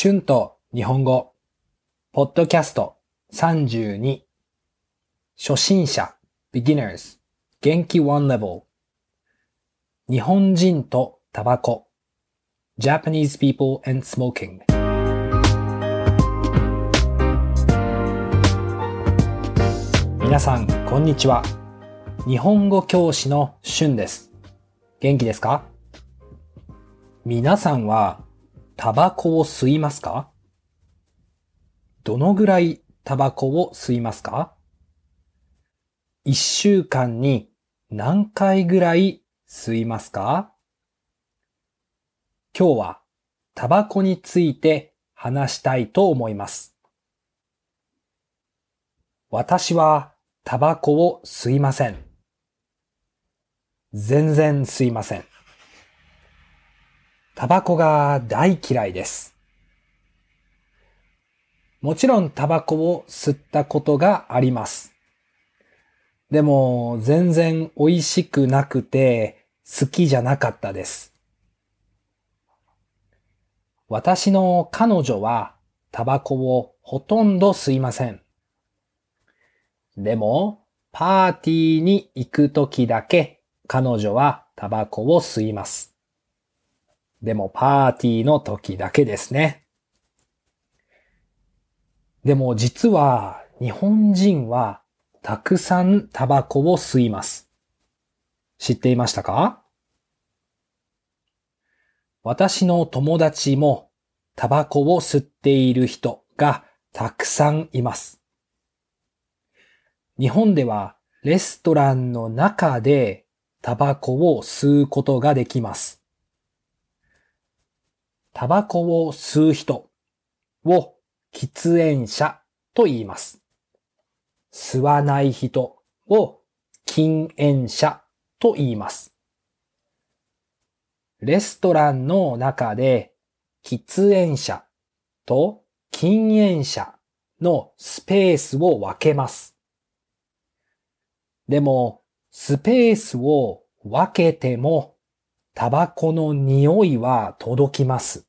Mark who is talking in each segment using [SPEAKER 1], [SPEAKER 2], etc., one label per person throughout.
[SPEAKER 1] 春と日本語、ポッドキャスト。32、初心者、beginners、元気。one level、日本人とタバコ、Japanese people and smoking。皆さん、こんにちは。日本語教師の春です。元気ですか？皆さんはタバコを吸いますか？どのぐらいタバコを吸いますか？一週間に何回ぐらい吸いますか？今日はタバコについて話したいと思います。私はタバコを吸いません。全然吸いません。タバコが大嫌いです。もちろんタバコを吸ったことがあります。でも全然美味しくなくて好きじゃなかったです。私の彼女はタバコをほとんど吸いません。でもパーティーに行くときだけ彼女はタバコを吸います。でもパーティーの時だけですね。でも実は日本人はたくさんタバコを吸います。知っていましたか？私の友達もタバコを吸っている人がたくさんいます。日本ではレストランの中でタバコを吸うことができます。タバコを吸う人を喫煙者と言います。吸わない人を禁煙者と言います。レストランの中で喫煙者と禁煙者のスペースを分けます。でも、スペースを分けてもタバコの匂いは届きます。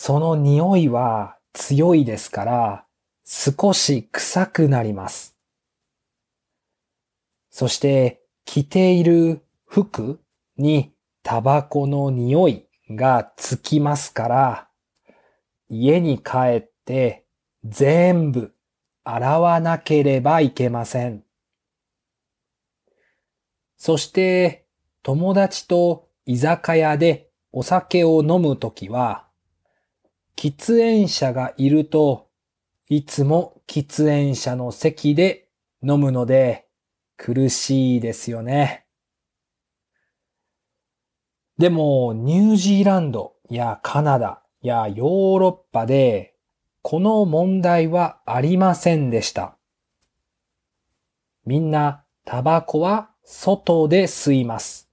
[SPEAKER 1] その匂いは強いですから少し臭くなります。そして着ている服にタバコの匂いがつきますから家に帰って全部洗わなければいけません。そして友達と居酒屋でお酒を飲むときは喫煙者がいるといつも喫煙者の席で飲むので苦しいですよね。でもニュージーランドやカナダやヨーロッパでこの問題はありませんでした。みんなタバコは外で吸います。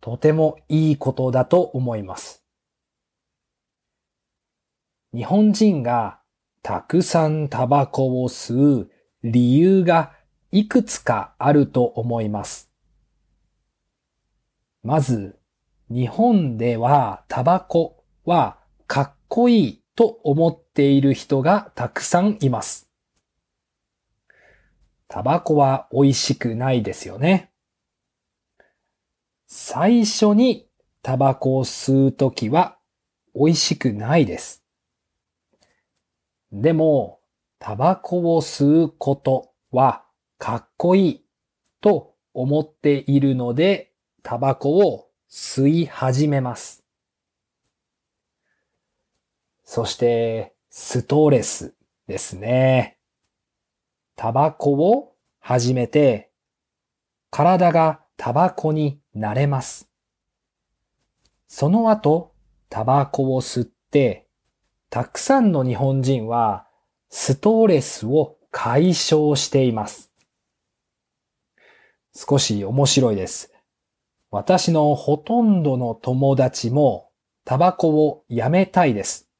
[SPEAKER 1] とてもいいことだと思います。日本人がたくさんタバコを吸う理由がいくつかあると思います。まず、日本ではタバコはかっこいいと思っている人がたくさんいます。タバコは美味しくないですよね。最初にタバコを吸うときは美味しくないです。でも、タバコを吸うことはかっこいいと思っているので、タバコを吸い始めます。そして、ストレスですね。タバコを始めて、体がタバコに慣れます。その後、タバコを吸って、たくさんの日本人はストレスを解消しています。少し面白いです。私のほとんどの友達もタバコをやめたいです。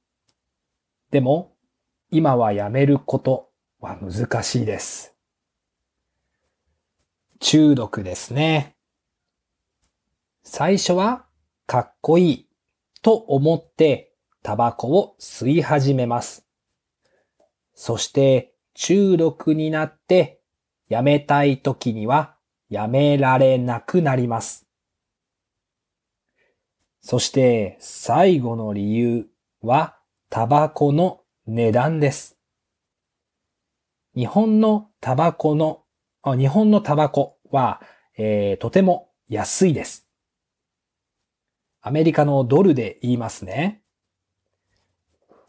[SPEAKER 1] でも、今はやめることは難しいです。中毒ですね。最初はかっこいいと思ってタバコを吸い始めます。そして中毒になってやめたい時にはやめられなくなります。そして最後の理由はタバコの値段です。日本のタバコの、日本のタバコは、えー、とても安いです。アメリカのドルで言いますね。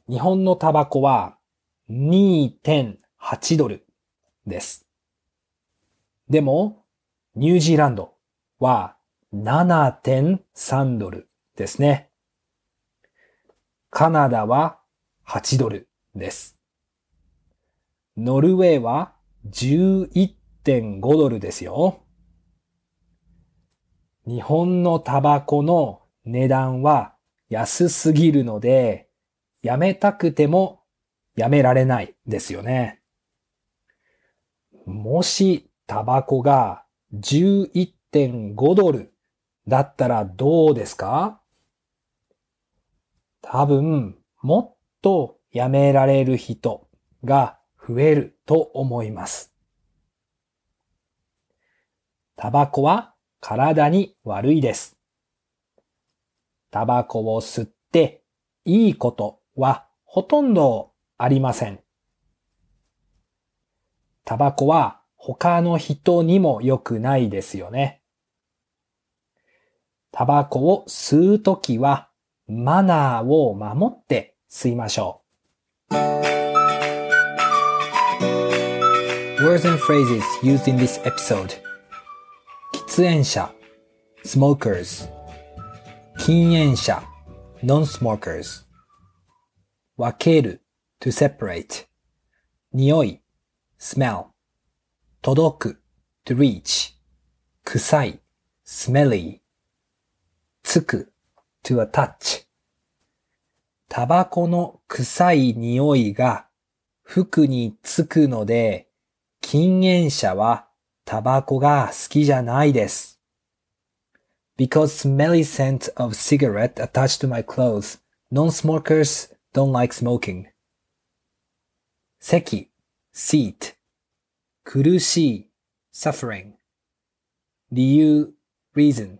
[SPEAKER 1] 日本のタバコは2.8ドルです。でも、ニュージーランドは7.3ドルですね。カナダは8ドルです。ノルウェーは11.5ドルですよ。日本のタバコの値段は安すぎるので、やめたくてもやめられないですよね。もしタバコが11.5ドルだったらどうですか？多分、もっとやめられる人が増えると思います。タバコは体に悪いです。タバコを吸っていいことはほとんどありません。タバコは他の人にも良くないですよね。タバコを吸うときはマナーを守って吸いましょう。Words and phrases used in this episode 喫煙者 smokers 禁煙者 non-smokers 分ける to separate 匂い smell 届く to reach 臭い smelly つく to attach タバコの臭い匂いが服につくので禁煙者はタバコが好きじゃないです。Because smelly scent of cigarette attached to my clothes, non-smokers don't like smoking. 席 seat 苦しい suffering 理由 reason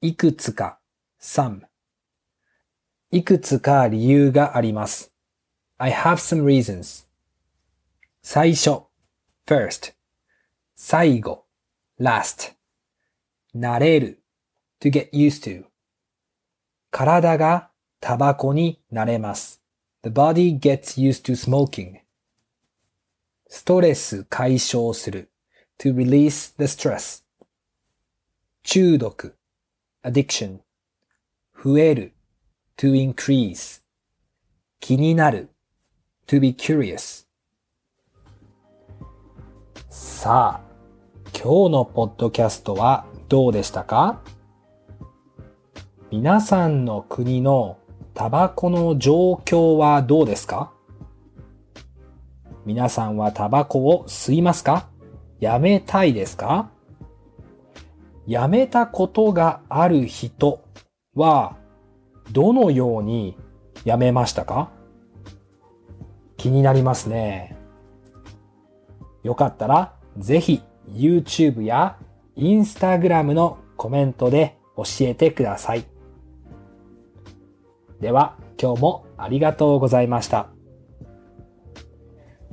[SPEAKER 1] いくつか some いくつか理由があります。I have some reasons 最初 first 最後 last 慣れる to get used to 体がタバコになれます。The body gets used to smoking. ストレス解消する to release the stress. 中毒 addiction. 増える to increase. 気になる to be curious. さあ、今日のポッドキャストはどうでしたか皆さんの国のタバコの状況はどうですか？皆さんはタバコを吸いますか？やめたいですか？やめたことがある人はどのようにやめましたか？気になりますね。よかったらぜひ YouTube や Instagram のコメントで教えてください。では、今日もありがとうございました。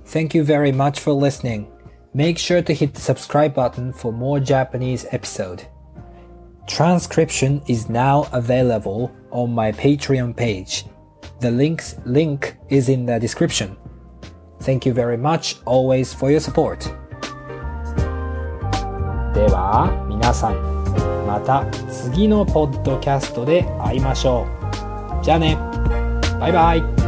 [SPEAKER 1] Thank you very much for listening. Make sure to hit the subscribe button for more Japanese episode. Transcription is now available on my Patreon page. The links link is in the description. Thank you very much always for your support. では皆さんまた次のポッドキャストで会いましょう。 じゃあね。バイバイ。